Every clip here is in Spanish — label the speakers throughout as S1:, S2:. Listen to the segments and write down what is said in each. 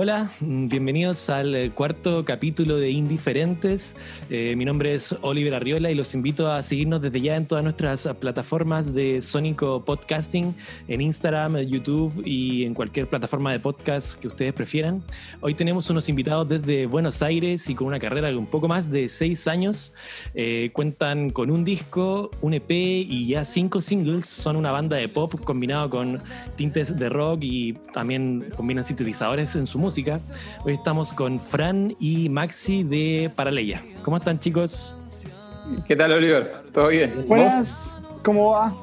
S1: Hola, bienvenidos al eh, cuarto capítulo de Indiferentes. Eh, mi nombre es Oliver Arriola y los invito a seguirnos desde ya en todas nuestras plataformas de Sónico Podcasting, en Instagram, YouTube y en cualquier plataforma de podcast que ustedes prefieran. Hoy tenemos unos invitados desde Buenos Aires y con una carrera de un poco más de seis años. Eh, cuentan con un disco, un EP y ya cinco singles. Son una banda de pop combinado con tintes de rock y también combinan sintetizadores en su música música. Hoy estamos con Fran y Maxi de Paraleya. ¿Cómo están, chicos?
S2: ¿Qué tal, Oliver? ¿Todo bien?
S3: Buenas, ¿cómo va?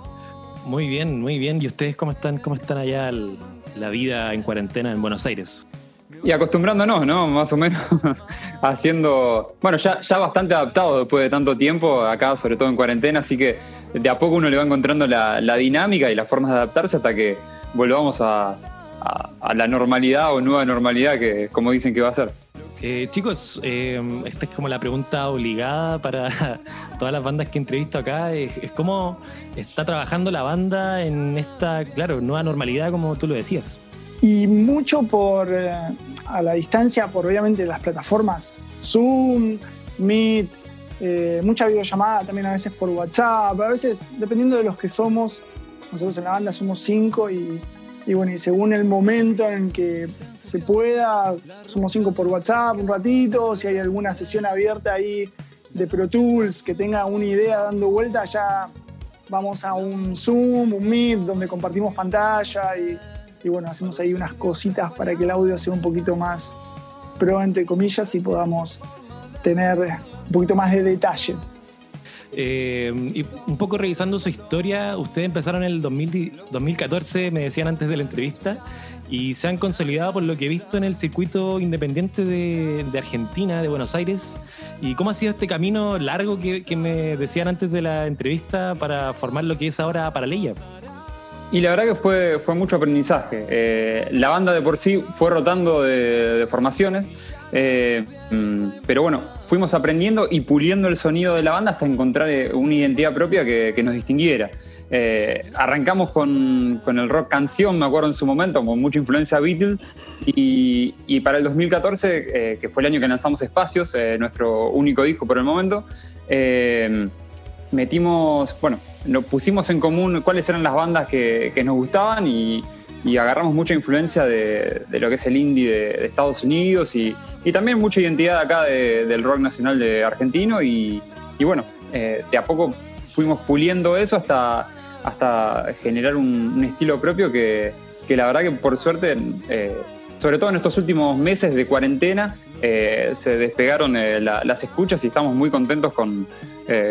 S1: Muy bien, muy bien. ¿Y ustedes cómo están? ¿Cómo están allá la vida en cuarentena en Buenos Aires?
S2: Y acostumbrándonos, ¿no? Más o menos haciendo, bueno, ya, ya bastante adaptado después de tanto tiempo, acá sobre todo en cuarentena, así que de a poco uno le va encontrando la, la dinámica y las formas de adaptarse hasta que volvamos a, a, la normalidad o nueva normalidad que como dicen que va a ser.
S1: Eh, chicos, eh, esta es como la pregunta obligada para todas las bandas que entrevisto acá. Es, cómo está trabajando la banda en esta, claro, nueva normalidad, como tú lo decías.
S3: Y mucho por eh, a la distancia, por obviamente las plataformas Zoom, Meet, mucha videollamada también a veces por WhatsApp, a veces dependiendo de los que somos. Nosotros en la banda somos cinco y y bueno, y según el momento en que se pueda, somos cinco por WhatsApp un ratito, si hay alguna sesión abierta ahí de Pro Tools que tenga una idea dando vuelta, ya vamos a un Zoom, un Meet, donde compartimos pantalla y, y bueno, hacemos ahí unas cositas para que el audio sea un poquito más pro, entre comillas, y podamos tener un poquito más de detalle.
S1: Eh, y un poco revisando su historia, ustedes empezaron en el 2014, me decían antes de la entrevista, y se han consolidado por lo que he visto en el circuito independiente de, Argentina, de Buenos Aires. ¿Y cómo ha sido este camino largo que, me decían antes de la entrevista para formar lo que es ahora Paraleya?
S2: Y la verdad que fue, fue mucho aprendizaje. Eh, la banda de por sí fue rotando de, formaciones, eh, mm, pero bueno, fuimos aprendiendo y puliendo el sonido de la banda hasta encontrar eh, una identidad propia que, nos distinguiera. Eh, arrancamos con, el rock canción, me acuerdo en su momento, con mucha influencia Beatles, y, para el 2014, eh, que fue el año que lanzamos Espacios, nuestro único disco por el momento, metimos, bueno, nos pusimos en común cuáles eran las bandas que, nos gustaban y, agarramos mucha influencia de, lo que es el indie de Estados Unidos y, y también mucha identidad acá del rock nacional de argentino y, bueno, eh, de a poco fuimos puliendo eso hasta, hasta generar un, estilo propio que, la verdad que por suerte, eh, sobre todo en estos últimos meses de cuarentena, eh, se despegaron las escuchas y estamos muy contentos con,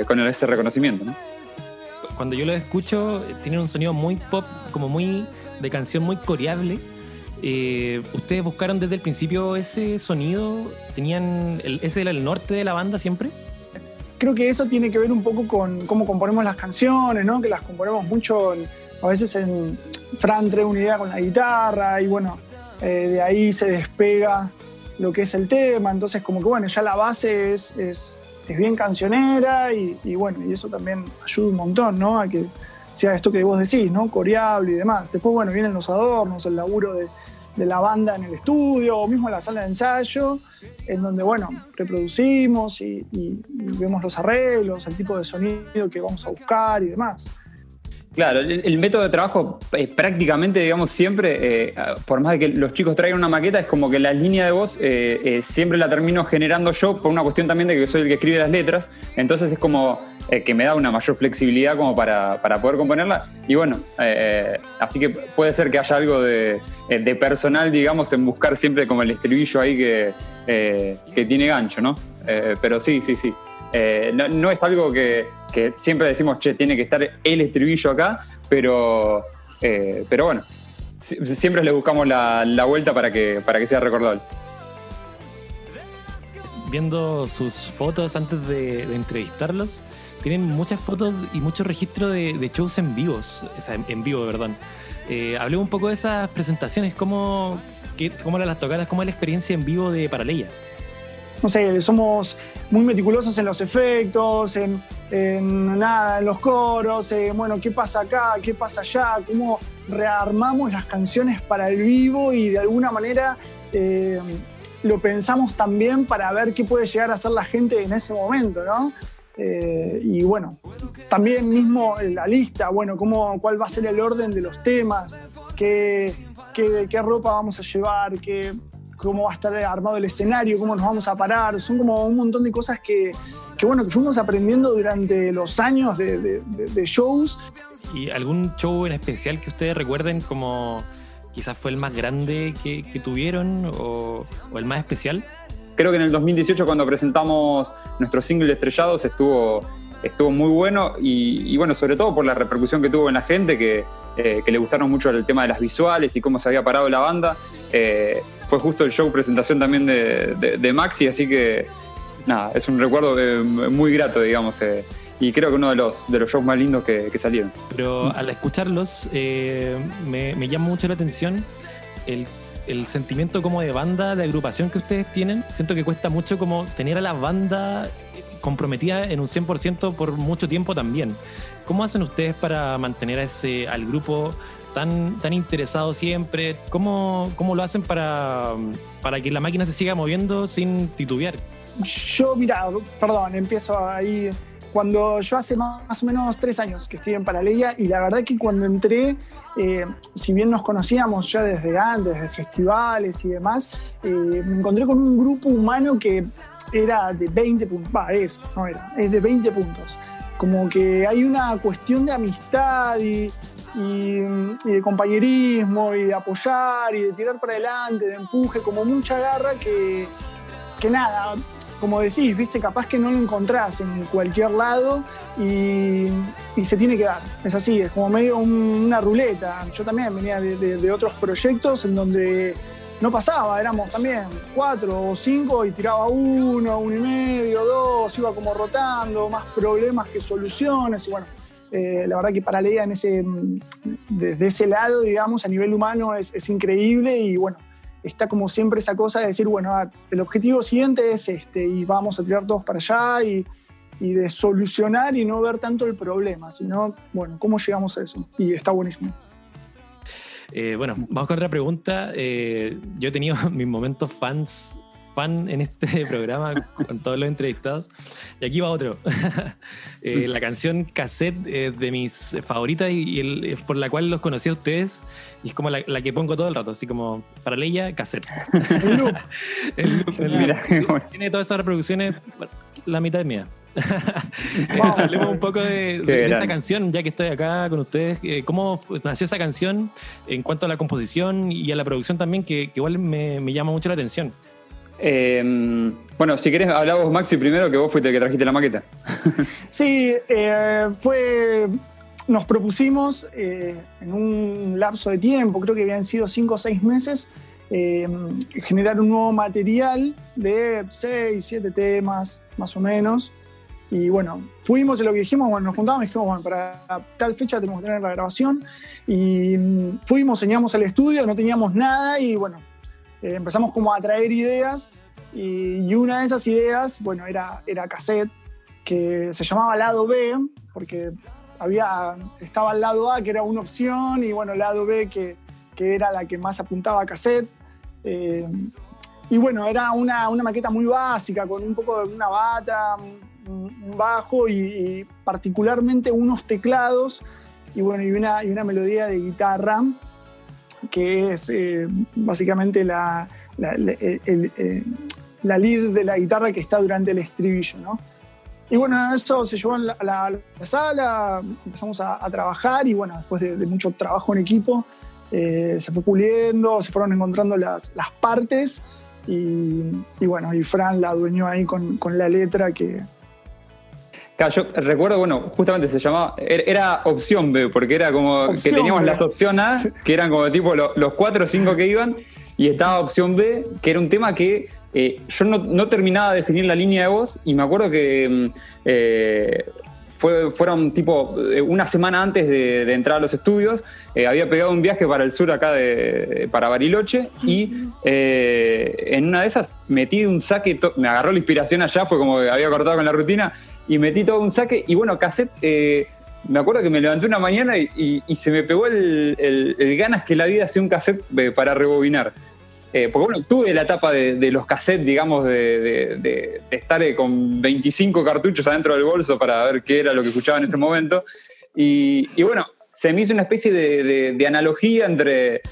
S2: con ese reconocimiento.
S1: Cuando yo lo escucho, tienen un sonido muy pop, como muy de canción muy coreable eh, ¿Ustedes buscaron desde el principio ese sonido? ¿Tenían ese era el norte de la banda siempre?
S3: Creo que eso tiene que ver un poco con cómo componemos las canciones, ¿no? Que las componemos mucho, a veces en Fran trae una idea con la guitarra y bueno, eh, de ahí se despega lo que es el tema, entonces como que bueno, ya la base es, es, bien cancionera y, y, bueno, y eso también ayuda un montón, ¿no? A que sea esto que vos decís, ¿no? Coreable y demás. Después, bueno, vienen los adornos, el laburo de, de la banda en el estudio o mismo en la sala de ensayo, en donde, bueno, reproducimos y, vemos los arreglos, el tipo de sonido que vamos a buscar y demás.
S2: Claro, el, método de trabajo es prácticamente, digamos, siempre, eh, por más de que los chicos traigan una maqueta, es como que la línea de voz eh, eh, siempre la termino generando yo por una cuestión también de que soy el que escribe las letras. Entonces es como que me da una mayor flexibilidad como para, poder componerla. Y bueno, así que puede ser que haya algo de, personal, digamos, en buscar siempre como el estribillo ahí que, que tiene gancho, ¿no? pero sí, sí, sí. no es algo que que siempre decimos, che, tiene que estar el estribillo acá, pero, eh, pero bueno, siempre le buscamos la, vuelta para que, para que sea recordable.
S1: Viendo sus fotos antes de, entrevistarlos, tienen muchas fotos y mucho registro de, shows en vivos, o sea, en, vivo, perdón. Eh, hablé un poco de esas presentaciones, cómo, cómo eran las tocadas, cómo es la experiencia en vivo de Paraleya
S3: no sé, somos muy meticulosos en los efectos, en, nada, en los coros, bueno, qué pasa acá, qué pasa allá, cómo rearmamos las canciones para el vivo y de alguna manera eh, lo pensamos también para ver qué puede llegar a ser la gente en ese momento, ¿no? Eh, y bueno, también mismo la lista, bueno, cómo, cuál va a ser el orden de los temas, qué, qué ropa vamos a llevar, qué, cómo va a estar armado el escenario, cómo nos vamos a parar. Son como un montón de cosas que, que bueno, que fuimos aprendiendo durante los años de, de, de, shows.
S1: ¿Y algún show en especial que ustedes recuerden como quizás fue el más grande que, que tuvieron o, o, el más especial?
S2: Creo que en el 2018 cuando presentamos nuestro single Estrellados estuvo, estuvo muy bueno y, y, bueno, sobre todo por la repercusión que tuvo en la gente, que, eh, que le gustaron mucho el tema de las visuales y cómo se había parado la banda. Eh, fue justo el show presentación también de, Maxi, así que nada, es un recuerdo eh, muy grato, digamos. Eh, y creo que uno de los, de los shows más lindos que, salieron.
S1: Pero al escucharlos, eh, me, llama mucho la atención el, el, sentimiento como de banda, de agrupación que ustedes tienen. Siento que cuesta mucho como tener a la banda comprometida en un 100% por mucho tiempo también. ¿Cómo hacen ustedes para mantener a ese, al grupo tan, tan interesado siempre? ¿Cómo, cómo lo hacen para, para que la máquina se siga moviendo sin titubear?
S3: Yo, mira, perdón, empiezo ahí. Cuando yo hace más o menos tres años que estoy en Paralelia y la verdad que cuando entré, eh, si bien nos conocíamos ya desde antes, desde festivales y demás, eh, me encontré con un grupo humano que era de 20 puntos, va, es, no era, es de 20 puntos. Como que hay una cuestión de amistad y, y, de compañerismo y de apoyar y de tirar para adelante, de empuje, como mucha garra que, que nada, como decís, viste, capaz que no lo encontrás en cualquier lado y, se tiene que dar. Es así, es como medio un, una ruleta. Yo también venía de, de, otros proyectos en donde no pasaba, éramos también cuatro o cinco y tiraba uno, uno y medio, dos, iba como rotando, más problemas que soluciones y bueno. Eh, la verdad que Paralea en ese, desde ese lado, digamos, a nivel humano es, increíble y bueno, está como siempre esa cosa de decir, bueno, el objetivo siguiente es este y vamos a tirar todos para allá y, y, de solucionar y no ver tanto el problema, sino, bueno, ¿cómo llegamos a eso? Y está buenísimo.
S1: Eh, bueno, vamos con otra pregunta. Eh, yo he tenido mis momentos fans fan en este programa con todos los entrevistados. Y aquí va otro. eh, la canción Cassette es de mis favoritas y, el, es por la cual los conocí a ustedes. Y es como la, la que pongo todo el rato, así como para Leia, Cassette. el loop. el loop, el Mira, Tiene todas esas reproducciones, la mitad es mía. Hablemos un poco de, de, de, esa canción, ya que estoy acá con ustedes. Eh, ¿Cómo nació esa canción en cuanto a la composición y a la producción también, que, que igual me, me llama mucho la atención?
S2: Eh, bueno, si querés, habla vos, Maxi, primero, que vos fuiste el que trajiste la maqueta.
S3: sí, eh, fue. Nos propusimos eh, en un lapso de tiempo, creo que habían sido cinco o seis meses, eh, generar un nuevo material de seis, siete temas, más o menos. Y bueno, fuimos y lo que dijimos, bueno, nos juntamos y dijimos, bueno, para tal fecha tenemos que tener la grabación. Y mm, fuimos, enseñamos al estudio, no teníamos nada y bueno, eh, empezamos como a traer ideas y, una de esas ideas, bueno, era, era cassette, que se llamaba lado B, porque había, estaba el lado A, que era una opción, y bueno, el lado B, que, que era la que más apuntaba a cassette. Eh, y bueno, era una, una, maqueta muy básica, con un poco de una bata, un bajo y, y particularmente unos teclados y bueno, y una, y una melodía de guitarra que es eh, básicamente la, la, el, el, el, la, lead de la guitarra que está durante el estribillo, ¿no? Y bueno, eso se llevó a la, la, la sala, empezamos a, a, trabajar y bueno, después de, de mucho trabajo en equipo, eh, se fue puliendo, se fueron encontrando las, las partes y, y, bueno, y Fran la adueñó ahí con, con la letra que,
S2: Claro, yo recuerdo, bueno, justamente se llamaba, era opción B, porque era como opción que teníamos B. las opciones A, que eran como tipo los, los cuatro o cinco que iban, y estaba opción B, que era un tema que eh, yo no, no, terminaba de definir la línea de voz, y me acuerdo que eh, fue, fueron tipo eh, una semana antes de, de entrar a los estudios, eh, había pegado un viaje para el sur acá de, para Bariloche, y eh, en una de esas metí un saque, me agarró la inspiración allá, fue como que había cortado con la rutina, y metí todo un saque y bueno, cassette, eh, me acuerdo que me levanté una mañana y, se me pegó el, ganas que la vida hacía un cassette eh, para rebobinar. porque bueno, tuve la etapa de, los cassettes, digamos, de, estar con 25 cartuchos adentro del bolso para ver qué era lo que escuchaba en ese momento. Y, bueno, se me hizo una especie de, analogía entre,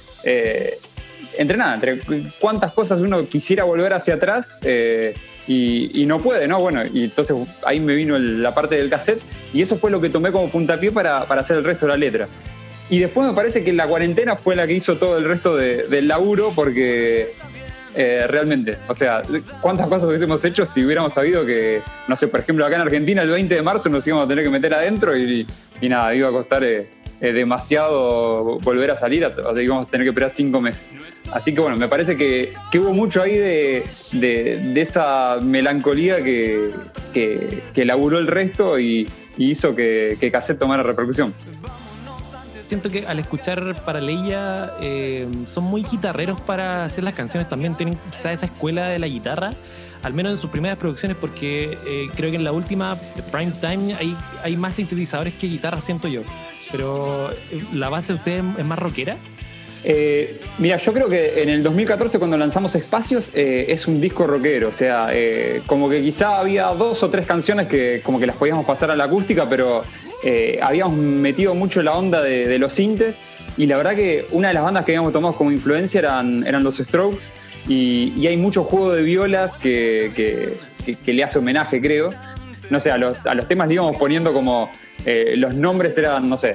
S2: entre nada, entre cuántas cosas uno quisiera volver hacia atrás y, no puede, ¿no? Bueno, y entonces ahí me vino la parte del cassette y eso fue lo que tomé como puntapié para, para hacer el resto de la letra. Y después me parece que la cuarentena fue la que hizo todo el resto del laburo porque eh, realmente, o sea, ¿cuántas cosas hubiésemos hecho si hubiéramos sabido que, no sé, por ejemplo, acá en Argentina el 20 de marzo nos íbamos a tener que meter adentro y, nada, iba a costar eh, eh, demasiado volver a salir, íbamos a tener que esperar cinco meses. Así que bueno, me parece que, hubo mucho ahí de, esa melancolía que, que, laburó el resto y, hizo que, que Cassette tomara repercusión
S1: siento que al escuchar Paraleia eh, son muy guitarreros para hacer las canciones también. Tienen quizá esa escuela de la guitarra, al menos en sus primeras producciones, porque eh, creo que en la última, Prime Time, hay, hay más sintetizadores que guitarra, siento yo. Pero eh, la base de ustedes es más rockera.
S2: Eh, mira, yo creo que en el 2014 cuando lanzamos Espacios eh, es un disco rockero, o sea, como que quizá había dos o tres canciones que como que las podíamos pasar a la acústica, pero habíamos metido mucho la onda de, los sintes y la verdad que una de las bandas que habíamos tomado como influencia eran, eran los Strokes y, hay mucho juego de violas que, le hace homenaje, creo. No sé, a los, temas le íbamos poniendo como los nombres eran, no sé,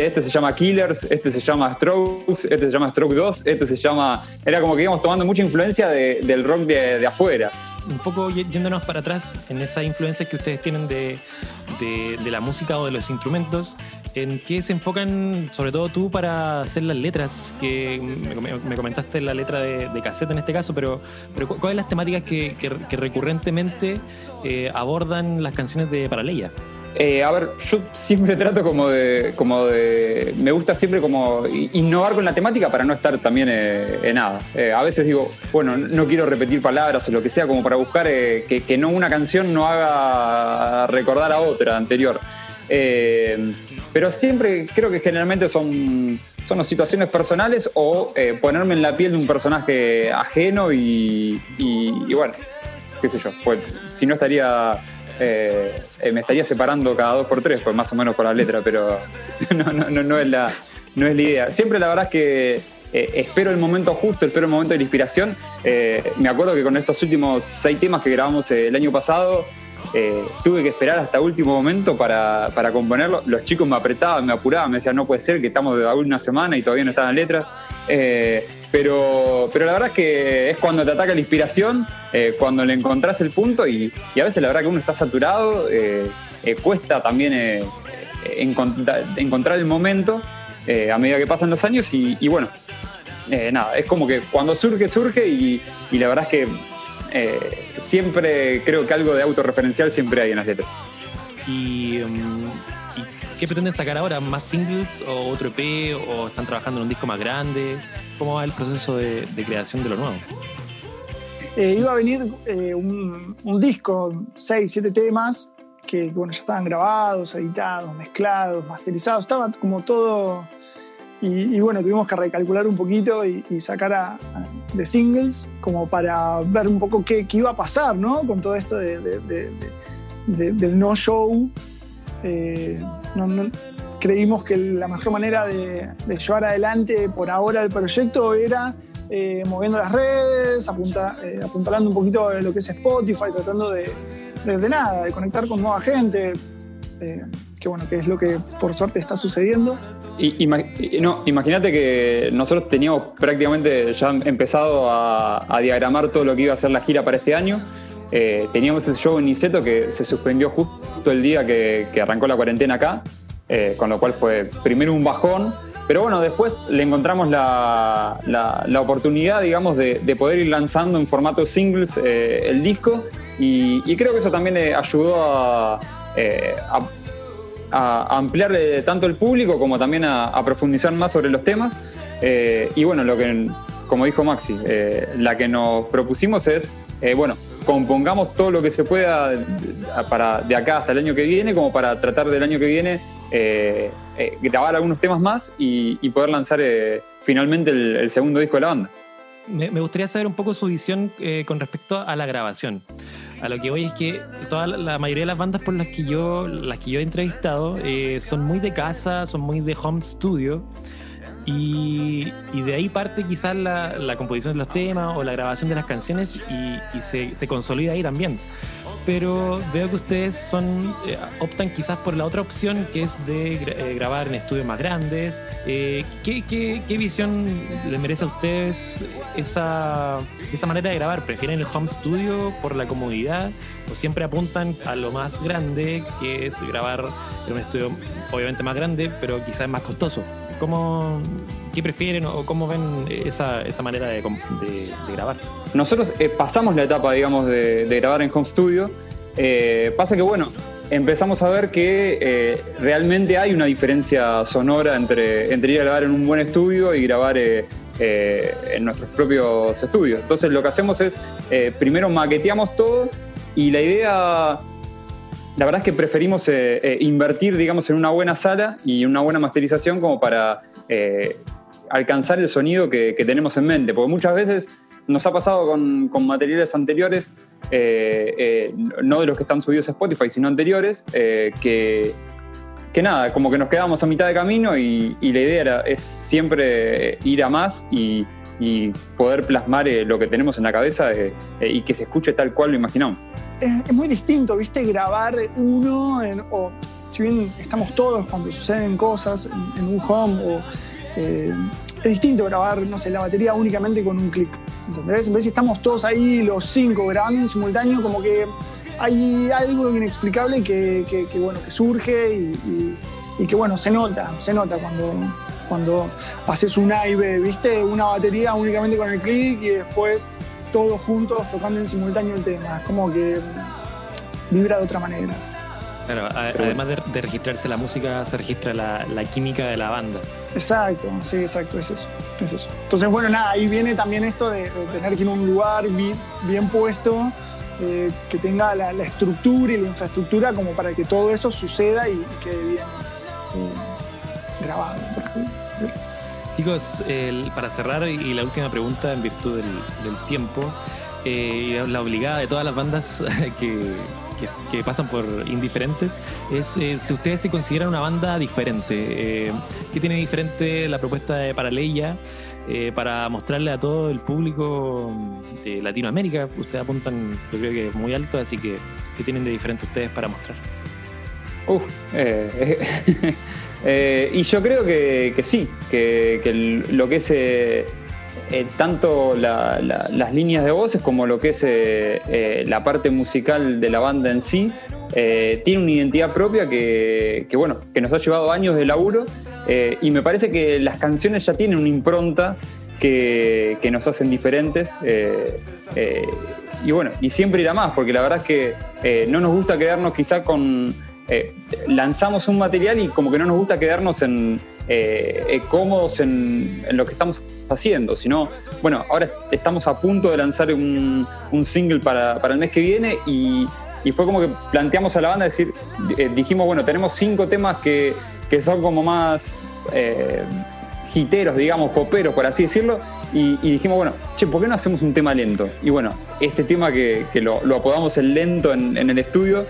S2: este se llama Killers, este se llama Strokes, este se llama Stroke 2, este se llama... Era como que íbamos tomando mucha influencia del rock de, afuera.
S1: Un poco yéndonos para atrás en esa influencia que ustedes tienen de, la música o de los instrumentos, ¿en qué se enfocan, sobre todo tú, para hacer las letras? Que me, comentaste la letra de, de, cassette en este caso, pero, pero ¿cuáles las temáticas que, recurrentemente eh, abordan las canciones de Paraleia?
S2: Eh, a ver, yo siempre trato como de, como de, me gusta siempre como innovar con la temática para no estar también eh, en nada. A veces digo, bueno, no quiero repetir palabras o lo que sea, como para buscar que, no una canción no haga recordar a otra anterior. Pero siempre creo que generalmente son, son situaciones personales o ponerme en la piel de un personaje ajeno y, y bueno, qué sé yo, pues si no estaría eh, eh, me estaría separando cada dos por tres, pues más o menos por la letra, pero no, no, no, no, es, la, no es la idea. Siempre la verdad es que eh, espero el momento justo, espero el momento de la inspiración. me acuerdo que con estos últimos seis temas que grabamos el año pasado, tuve que esperar hasta último momento para, para, componerlo. Los chicos me apretaban, me apuraban, me decían, no puede ser que estamos de una semana y todavía no están las letras. Pero, pero la verdad es que es cuando te ataca la inspiración, eh, cuando le encontrás el punto y, a veces la verdad que uno está saturado, eh, eh, cuesta también encontrar, el momento a medida que pasan los años y, bueno, nada, es como que cuando surge, surge y, la verdad es que siempre creo que algo de autorreferencial siempre hay en las letras.
S1: Y, um, ¿y qué pretenden sacar ahora? ¿Más singles o otro EP o están trabajando en un disco más grande? ¿Cómo va el proceso de, creación de lo nuevo?
S3: Eh, iba a venir eh, un, disco, seis, siete temas, que bueno, ya estaban grabados, editados, mezclados, masterizados, estaba como todo. Y, bueno, tuvimos que recalcular un poquito y, sacar de singles como para ver un poco qué, iba a pasar, ¿no? Con todo esto del no show. Eh, no, creímos que la mejor manera de, llevar adelante por ahora el proyecto era eh, moviendo las redes, eh, apuntalando un poquito lo que es Spotify, tratando de, nada, de conectar con nueva gente, eh, que bueno, que es lo que por suerte está sucediendo.
S2: No, imagínate que nosotros teníamos prácticamente ya empezado a, diagramar todo lo que iba a ser la gira para este año. teníamos ese show en Niceto que se suspendió justo el día que arrancó la cuarentena acá. Eh, con lo cual fue primero un bajón, pero bueno, después le encontramos la, oportunidad, digamos, de, poder ir lanzando en formato singles eh, el disco y, creo que eso también eh, ayudó a, ampliar tanto el público como también a, profundizar más sobre los temas. y bueno, lo que, como dijo Maxi, la que nos propusimos es, bueno, compongamos todo lo que se pueda para de acá hasta el año que viene, como para tratar del año que viene eh, eh, grabar algunos temas más y, poder lanzar eh, finalmente el, segundo disco de la banda.
S1: me, gustaría saber un poco su visión eh, con respecto a la grabación. A lo que voy es que toda la, mayoría de las bandas por las que yo, las que yo he entrevistado eh, son muy de casa, son muy de home studio. Y, de ahí parte quizás la, composición de los temas o la grabación de las canciones y, se, se, consolida ahí también pero veo que ustedes son eh, optan quizás por la otra opción que es de eh, grabar en estudios más grandes. Eh, ¿qué, visión les merece a ustedes esa, esa manera de grabar? ¿Prefieren el home studio por la comodidad o siempre apuntan a lo más grande, que es grabar en un estudio obviamente más grande, pero quizás más costoso? ¿Cómo, ¿Qué prefieren o cómo ven esa, esa manera de, grabar?
S2: Nosotros eh, pasamos la etapa, digamos, de, grabar en home studio. Eh, pasa que, bueno, empezamos a ver que eh, realmente hay una diferencia sonora entre, entre ir a grabar en un buen estudio y grabar en nuestros propios estudios. Entonces lo que hacemos es, primero maqueteamos todo y la idea la verdad es que preferimos invertir, digamos, en una buena sala y una buena masterización como para alcanzar el sonido que, tenemos en mente, porque muchas veces nos ha pasado con, materiales anteriores, eh, eh, no de los que están subidos a Spotify, sino anteriores, eh, que, que nada, como que nos quedamos a mitad de camino y, la idea era, es siempre ir a más y, poder plasmar lo que tenemos en la cabeza y que se escuche tal cual lo imaginamos.
S3: Es, muy distinto, viste, grabar uno, o si bien estamos todos cuando suceden cosas en, un home o es distinto grabar, la batería únicamente con un clic. ¿Entendés? En vez de estamos todos ahí, los cinco, grabando en simultáneo, como que hay algo inexplicable que, bueno, que surge y, que, bueno, se nota, se nota cuando, cuando haces un AIB, ¿viste? Una batería únicamente con el clic y después todos juntos tocando en simultáneo el tema. Es como que vibra de otra manera.
S1: Claro, además de, registrarse la música, se registra la, química de la banda.
S3: Exacto, sí, exacto, es eso, es eso. Entonces, bueno, nada, ahí viene también esto de, tener que ir a un lugar bien, puesto, eh, que tenga la, estructura y la infraestructura como para que todo eso suceda y, quede bien eh, grabado, así decirlo.
S1: Chicos, para cerrar y la última pregunta en virtud del, tiempo, eh, la obligada de todas las bandas que, que, pasan por indiferentes, es eh, si ustedes se consideran una banda diferente. Eh, ¿Qué tiene diferente la propuesta de Paraleya eh, para mostrarle a todo el público de Latinoamérica? Ustedes apuntan, yo creo que muy alto, así que ¿qué tienen de diferente ustedes para mostrar?
S2: Uf, y yo creo que, sí, que, lo que es eh, tanto las líneas de voces como lo que es eh, eh, la parte musical de la banda en sí, tiene una identidad propia que, bueno, que nos ha llevado años de laburo y me parece que las canciones ya tienen una impronta que, nos hacen diferentes. y bueno, y siempre irá más, porque la verdad es que no nos gusta quedarnos quizá con... lanzamos un material y como que no nos gusta quedarnos en, eh, eh, cómodos en, lo que estamos haciendo, sino, bueno, ahora estamos a punto de lanzar un, single para, el mes que viene y, fue como que planteamos a la banda, decir, eh, dijimos, bueno, tenemos cinco temas que, son como más hiteros, digamos, poperos, por así decirlo, y, dijimos, bueno, che, ¿por qué no hacemos un tema lento? Y bueno, este tema que, lo, apodamos el lento en, el estudio,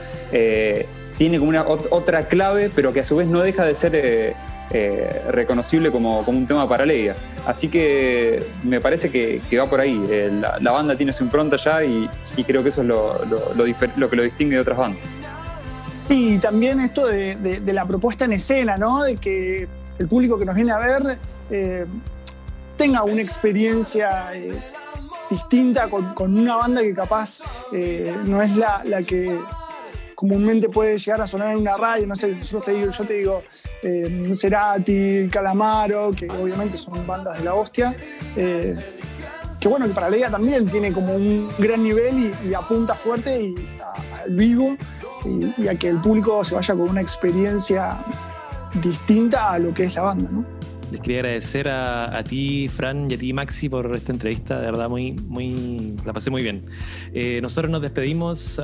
S2: tiene como una otra clave, pero que a su vez no deja de ser eh, reconocible como, un tema para Leia. Así que me parece que, va por ahí. Eh, la, banda tiene su impronta ya y, creo que eso es lo, lo, que lo distingue de otras bandas.
S3: Sí, también esto de, la propuesta en escena, ¿no? De que el público que nos viene a ver eh, tenga una experiencia distinta con, una banda que capaz no es la, la que comúnmente puede llegar a sonar en una radio, no sé, yo te digo, yo te digo eh, Cerati, Calamaro, que obviamente son bandas de la hostia. Eh, que bueno, que para Leia también tiene como un gran nivel y, apunta fuerte y al vivo y, a que el público se vaya con una experiencia distinta a lo que es la banda, ¿no?
S1: Les quería agradecer a, ti, Fran, y a ti, Maxi, por esta entrevista. De verdad, muy, muy, la pasé muy bien. Eh, nosotros nos despedimos.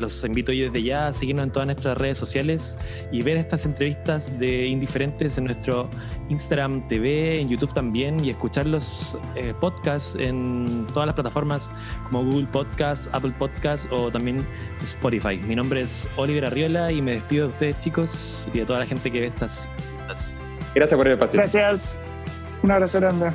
S1: los invito yo desde ya a seguirnos en todas nuestras redes sociales y ver estas entrevistas de indiferentes en nuestro Instagram TV, en YouTube también, y escuchar los eh, podcasts en todas las plataformas como Google Podcast, Apple Podcast o también Spotify. Mi nombre es Oliver Arriola y me despido de ustedes, chicos, y de toda la gente que ve estas.
S2: Gracias por el espacio.
S3: Gracias. Un abrazo grande.